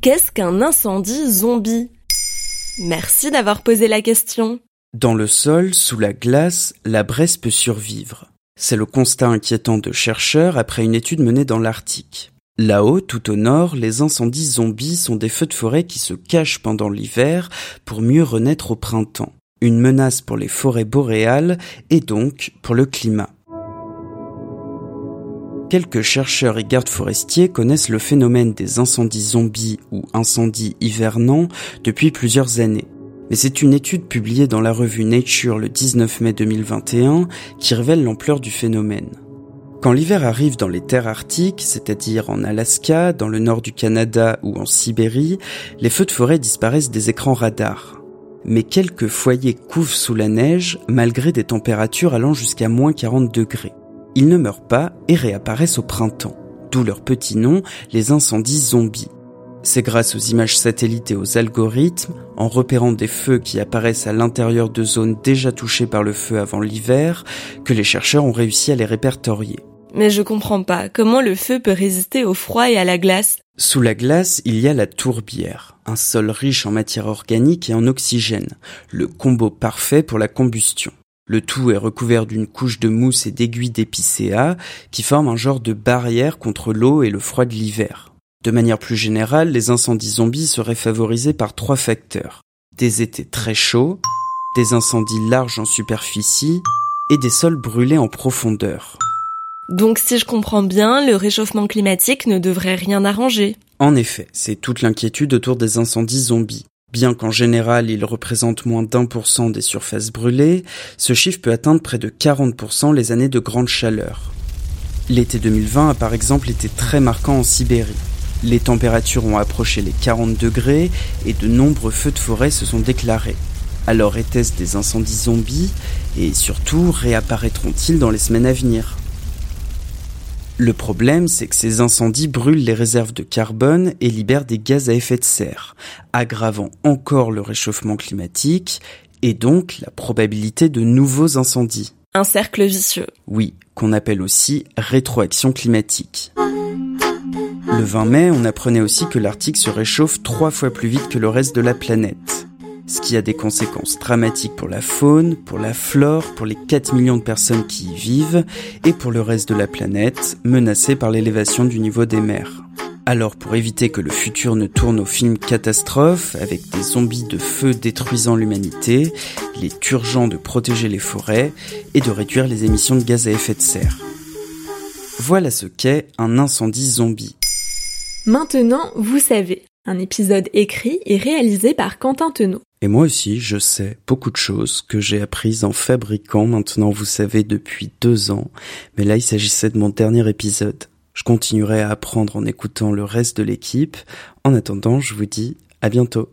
Qu'est-ce qu'un incendie zombie? Merci d'avoir posé la question. Dans le sol, sous la glace, la braise peut survivre. C'est le constat inquiétant de chercheurs après une étude menée dans l'Arctique. Là-haut, tout au nord, les incendies zombies sont des feux de forêt qui se cachent pendant l'hiver pour mieux renaître au printemps. Une menace pour les forêts boréales et donc pour le climat. Quelques chercheurs et gardes forestiers connaissent le phénomène des incendies zombies ou incendies hivernants depuis plusieurs années. Mais c'est une étude publiée dans la revue Nature le 19 mai 2021 qui révèle l'ampleur du phénomène. Quand l'hiver arrive dans les terres arctiques, c'est-à-dire en Alaska, dans le nord du Canada ou en Sibérie, les feux de forêt disparaissent des écrans radars. Mais quelques foyers couvent sous la neige malgré des températures allant jusqu'à moins 40 degrés. Ils ne meurent pas et réapparaissent au printemps, d'où leur petit nom, les incendies zombies. C'est grâce aux images satellites et aux algorithmes, en repérant des feux qui apparaissent à l'intérieur de zones déjà touchées par le feu avant l'hiver, que les chercheurs ont réussi à les répertorier. Mais je comprends pas, comment le feu peut résister au froid et à la glace Sous la glace, il y a la tourbière, un sol riche en matière organique et en oxygène, le combo parfait pour la combustion. Le tout est recouvert d'une couche de mousse et d'aiguilles d'épicéa qui forment un genre de barrière contre l'eau et le froid de l'hiver. De manière plus générale, les incendies zombies seraient favorisés par trois facteurs. Des étés très chauds, des incendies larges en superficie et des sols brûlés en profondeur. Donc si je comprends bien, le réchauffement climatique ne devrait rien arranger. En effet, c'est toute l'inquiétude autour des incendies zombies. Bien qu'en général ils représentent moins d'un pour cent des surfaces brûlées, ce chiffre peut atteindre près de 40% les années de grande chaleur. L'été 2020 a par exemple été très marquant en Sibérie. Les températures ont approché les 40 degrés et de nombreux feux de forêt se sont déclarés. Alors était-ce des incendies zombies? Et surtout réapparaîtront-ils dans les semaines à venir? Le problème, c'est que ces incendies brûlent les réserves de carbone et libèrent des gaz à effet de serre, aggravant encore le réchauffement climatique et donc la probabilité de nouveaux incendies. Un cercle vicieux. Oui, qu'on appelle aussi rétroaction climatique. Le 20 mai, on apprenait aussi que l'Arctique se réchauffe trois fois plus vite que le reste de la planète. Ce qui a des conséquences dramatiques pour la faune, pour la flore, pour les 4 millions de personnes qui y vivent, et pour le reste de la planète, menacée par l'élévation du niveau des mers. Alors pour éviter que le futur ne tourne au film catastrophe, avec des zombies de feu détruisant l'humanité, il est urgent de protéger les forêts et de réduire les émissions de gaz à effet de serre. Voilà ce qu'est un incendie zombie. Maintenant, vous savez, un épisode écrit et réalisé par Quentin Tenot. Et moi aussi, je sais beaucoup de choses que j'ai apprises en fabriquant maintenant, vous savez, depuis deux ans. Mais là, il s'agissait de mon dernier épisode. Je continuerai à apprendre en écoutant le reste de l'équipe. En attendant, je vous dis à bientôt.